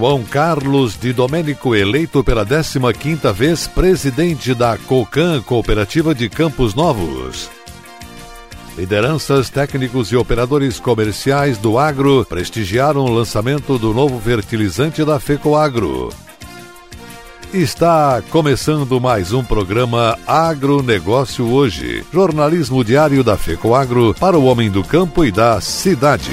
João Carlos de Domênico, eleito pela 15ª vez presidente da COCAN, Cooperativa de Campos Novos. Lideranças, técnicos e operadores comerciais do agro prestigiaram o lançamento do novo fertilizante da FECOAGro. Está começando mais um programa Agronegócio Hoje, jornalismo diário da FECOAGro para o homem do campo e da cidade.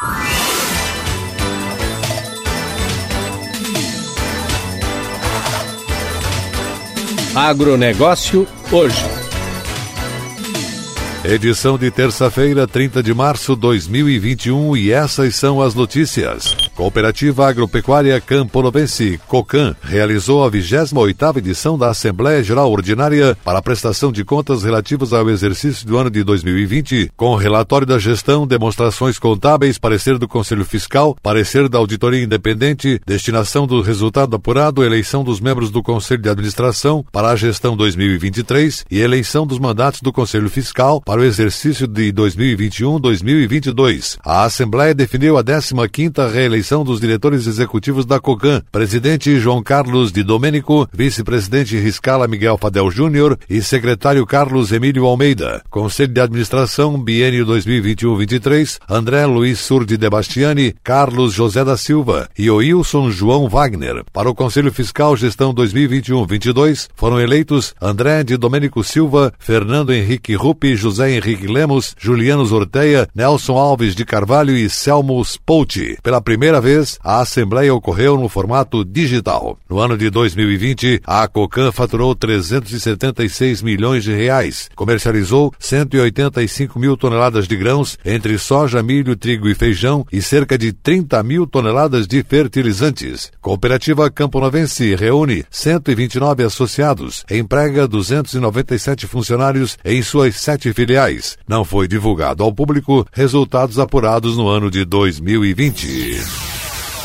Agronegócio hoje. Edição de terça-feira, 30 de março de 2021 e essas são as notícias. Cooperativa Agropecuária Campolovense, COCAN, realizou a 28ª edição da Assembleia Geral Ordinária para a prestação de contas relativas ao exercício do ano de 2020, com relatório da gestão, demonstrações contábeis, parecer do Conselho Fiscal, parecer da Auditoria Independente, destinação do resultado apurado, eleição dos membros do Conselho de Administração para a gestão 2023 e eleição dos mandatos do Conselho Fiscal para o exercício de 2021-2022. A Assembleia definiu a 15ª reeleição eleição dos diretores executivos da COCAN, presidente João Carlos de Domênico, vice-presidente Riscala Miguel Fadel Júnior e secretário Carlos Emílio Almeida. Conselho de Administração, biênio 2021-23, André Luiz Surdi de Bastiani, Carlos José da Silva e Oilson João Wagner. Para o Conselho Fiscal Gestão 2021-22, foram eleitos André de Domênico Silva, Fernando Henrique Rupi, José Henrique Lemos, Juliano Zorteia, Nelson Alves de Carvalho e Selmo Spouti. Pela primeira vez, a Assembleia ocorreu no formato digital. No ano de 2020, a Cocan faturou 376 milhões de reais, comercializou 185 mil toneladas de grãos, entre soja, milho, trigo e feijão, e cerca de 30 mil toneladas de fertilizantes. Cooperativa Campo Novense reúne 129 associados, emprega 297 funcionários em suas sete filiais. Não foi divulgado ao público resultados apurados no ano de 2020.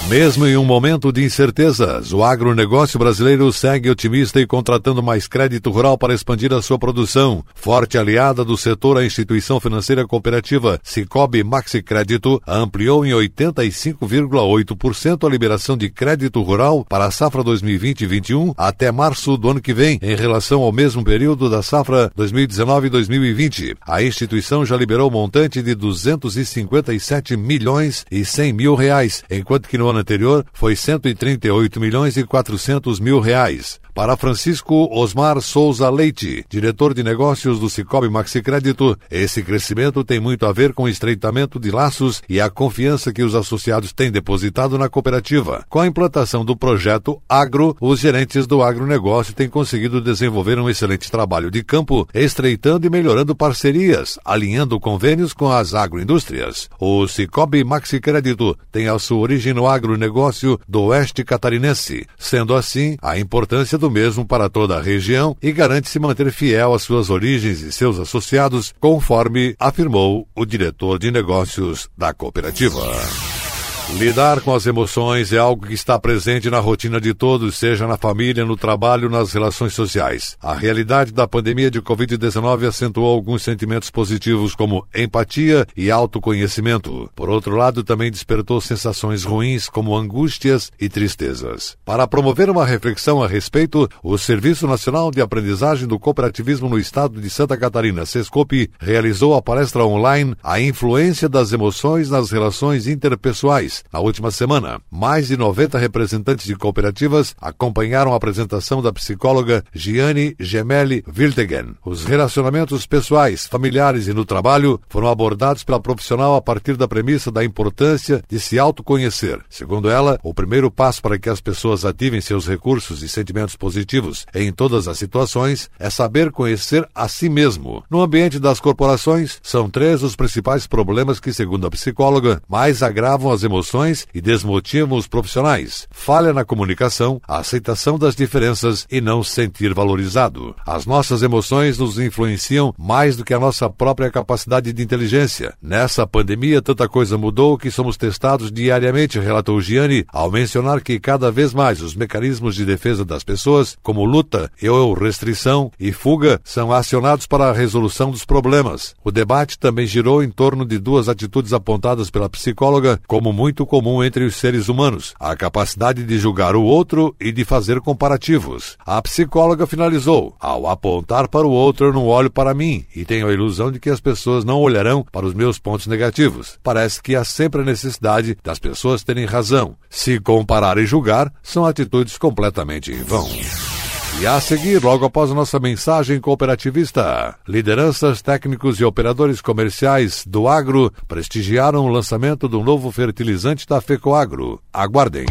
Mesmo em um momento de incertezas, o agronegócio brasileiro segue otimista e contratando mais crédito rural para expandir a sua produção. Forte aliada do setor, a instituição financeira cooperativa Cicobi Maxi Crédito ampliou em 85,8% a liberação de crédito rural para a safra 2020-21 até março do ano que vem, em relação ao mesmo período da safra 2019-2020. A instituição já liberou montante de 257 milhões e 100 mil reais, enquanto que no ano ano anterior foi 138 milhões e 400 mil reais. Para Francisco Osmar Souza Leite, diretor de negócios do Cicobi Maxi Crédito, esse crescimento tem muito a ver com o estreitamento de laços e a confiança que os associados têm depositado na cooperativa. Com a implantação do projeto Agro, os gerentes do agronegócio têm conseguido desenvolver um excelente trabalho de campo, estreitando e melhorando parcerias, alinhando convênios com as agroindústrias. O Cicobi Maxi Crédito tem a sua origem no agronegócio do oeste catarinense, sendo assim a importância do do mesmo para toda a região e garante se manter fiel às suas origens e seus associados, conforme afirmou o diretor de negócios da cooperativa. Lidar com as emoções é algo que está presente na rotina de todos, seja na família, no trabalho, nas relações sociais. A realidade da pandemia de Covid-19 acentuou alguns sentimentos positivos, como empatia e autoconhecimento. Por outro lado, também despertou sensações ruins, como angústias e tristezas. Para promover uma reflexão a respeito, o Serviço Nacional de Aprendizagem do Cooperativismo no Estado de Santa Catarina, SESCOP, realizou a palestra online A Influência das Emoções nas Relações Interpessoais na última semana, mais de 90 representantes de cooperativas acompanharam a apresentação da psicóloga Gianni Gemelli Wiltegen. Os relacionamentos pessoais, familiares e no trabalho foram abordados pela profissional a partir da premissa da importância de se autoconhecer. Segundo ela, o primeiro passo para que as pessoas ativem seus recursos e sentimentos positivos em todas as situações é saber conhecer a si mesmo. No ambiente das corporações, são três os principais problemas que, segundo a psicóloga, mais agravam as emoções e desmotivam os profissionais. Falha na comunicação, a aceitação das diferenças e não se sentir valorizado. As nossas emoções nos influenciam mais do que a nossa própria capacidade de inteligência. Nessa pandemia, tanta coisa mudou que somos testados diariamente, relatou Gianni, ao mencionar que cada vez mais os mecanismos de defesa das pessoas, como luta ou restrição e fuga, são acionados para a resolução dos problemas. O debate também girou em torno de duas atitudes apontadas pela psicóloga como muito comum entre os seres humanos: a capacidade de julgar o outro e de fazer comparativos. A psicóloga finalizou: ao apontar para o outro, eu não olho para mim e tenho a ilusão de que as pessoas não olharão para os meus pontos negativos. Parece que há sempre a necessidade das pessoas terem razão. Se comparar e julgar, são atitudes completamente em vão. E a seguir, logo após nossa mensagem cooperativista, lideranças, técnicos e operadores comerciais do agro prestigiaram o lançamento do novo fertilizante da FECOAGRO. Aguardem.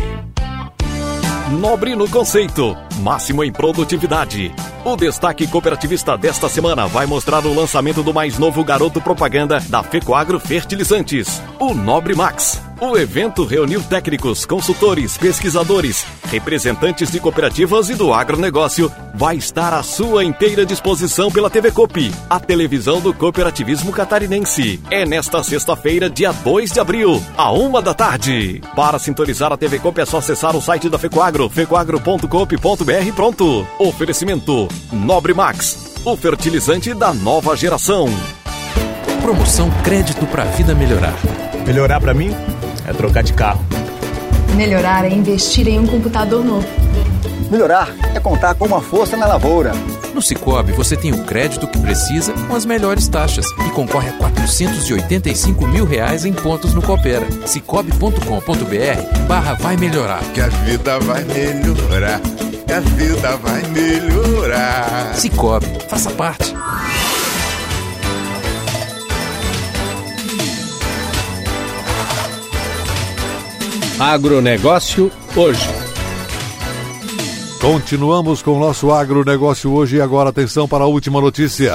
Nobre no conceito, máximo em produtividade. O destaque cooperativista desta semana vai mostrar o lançamento do mais novo garoto propaganda da FECOAGRO Fertilizantes, o Nobre Max. O evento reuniu técnicos, consultores, pesquisadores, representantes de cooperativas e do agronegócio. Vai estar à sua inteira disposição pela TV Copi, a televisão do cooperativismo catarinense. É nesta sexta-feira, dia 2 de abril, à uma da tarde. Para sintonizar a TV Copi é só acessar o site da Fecoagro, fecoagro.coop.br pronto. Oferecimento Nobre Max, o fertilizante da nova geração. Promoção Crédito para a Vida Melhorar. Melhorar para mim? É trocar de carro. Melhorar é investir em um computador novo. Melhorar é contar com uma força na lavoura. No Cicobi você tem o crédito que precisa com as melhores taxas e concorre a 485 mil reais em pontos no Coopera. Cicobi.com.br barra vai melhorar. Que a vida vai melhorar. Que a vida vai melhorar. Cicobi, faça parte. Agronegócio hoje. Continuamos com o nosso agronegócio hoje e agora atenção para a última notícia.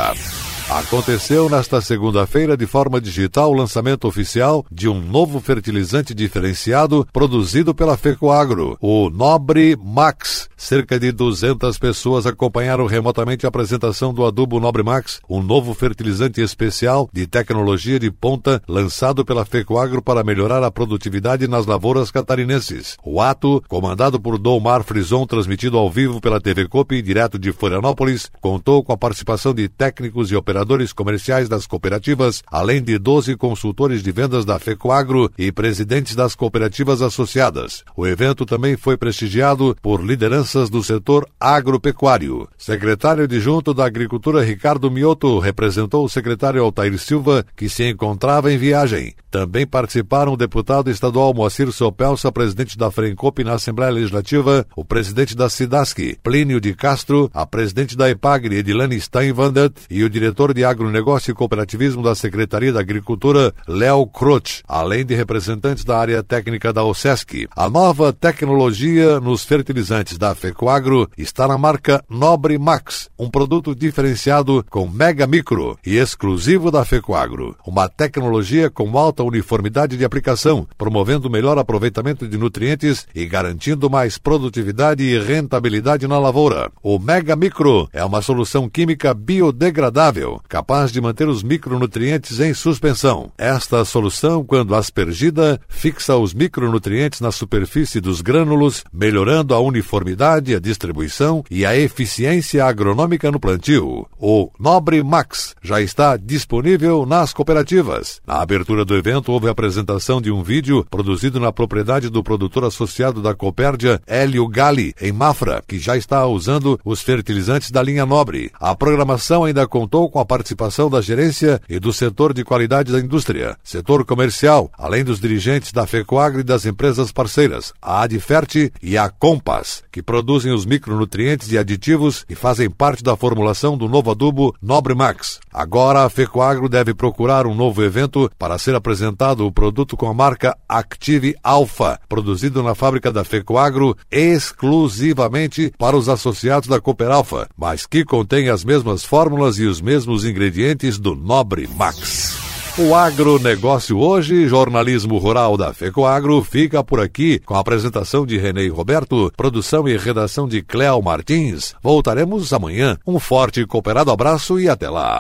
Aconteceu nesta segunda-feira, de forma digital, o lançamento oficial de um novo fertilizante diferenciado produzido pela FECOAGRO, o Nobre Max. Cerca de 200 pessoas acompanharam remotamente a apresentação do adubo Nobre Max, um novo fertilizante especial de tecnologia de ponta lançado pela FECOAGRO para melhorar a produtividade nas lavouras catarinenses. O ato, comandado por Domar Frison, transmitido ao vivo pela TV Copi, direto de Florianópolis, contou com a participação de técnicos e operadores operadores comerciais das cooperativas, além de 12 consultores de vendas da FECOAGRO e presidentes das cooperativas associadas. O evento também foi prestigiado por lideranças do setor agropecuário. Secretário adjunto da Agricultura Ricardo Mioto representou o secretário Altair Silva, que se encontrava em viagem. Também participaram o deputado estadual Moacir Sopelsa, presidente da Frencop na Assembleia Legislativa, o presidente da SIDASC, Plínio de Castro, a presidente da EPAGRE, Edilane Steinwandet, e o diretor de Agronegócio e Cooperativismo da Secretaria da Agricultura, Léo Croce, além de representantes da área técnica da OSESC. A nova tecnologia nos fertilizantes da FECOAGRO está na marca Nobre Max, um produto diferenciado com Mega Micro e exclusivo da FECOAGRO. Uma tecnologia com alta uniformidade de aplicação, promovendo melhor aproveitamento de nutrientes e garantindo mais produtividade e rentabilidade na lavoura. O Mega Micro é uma solução química biodegradável capaz de manter os micronutrientes em suspensão. Esta solução, quando aspergida, fixa os micronutrientes na superfície dos grânulos, melhorando a uniformidade, a distribuição e a eficiência agronômica no plantio. O Nobre Max já está disponível nas cooperativas. Na abertura do evento houve a apresentação de um vídeo produzido na propriedade do produtor associado da Copérdia, Hélio Gali, em Mafra, que já está usando os fertilizantes da linha Nobre. A programação ainda contou com a participação da gerência e do setor de qualidade da indústria, setor comercial, além dos dirigentes da FECOAGRE e das empresas parceiras, a Adferte e a Compass, que produzem os micronutrientes e aditivos e fazem parte da formulação do novo adubo Nobre Max. Agora a FECOAGRO deve procurar um novo evento para ser apresentado o produto com a marca Active Alpha, produzido na fábrica da FECOAGRO exclusivamente para os associados da Cooper Alpha, mas que contém as mesmas fórmulas e os mesmos os ingredientes do Nobre Max. O agronegócio hoje, jornalismo rural da FECOAGro, fica por aqui com a apresentação de Renê Roberto, produção e redação de Cléo Martins. Voltaremos amanhã. Um forte e cooperado abraço e até lá.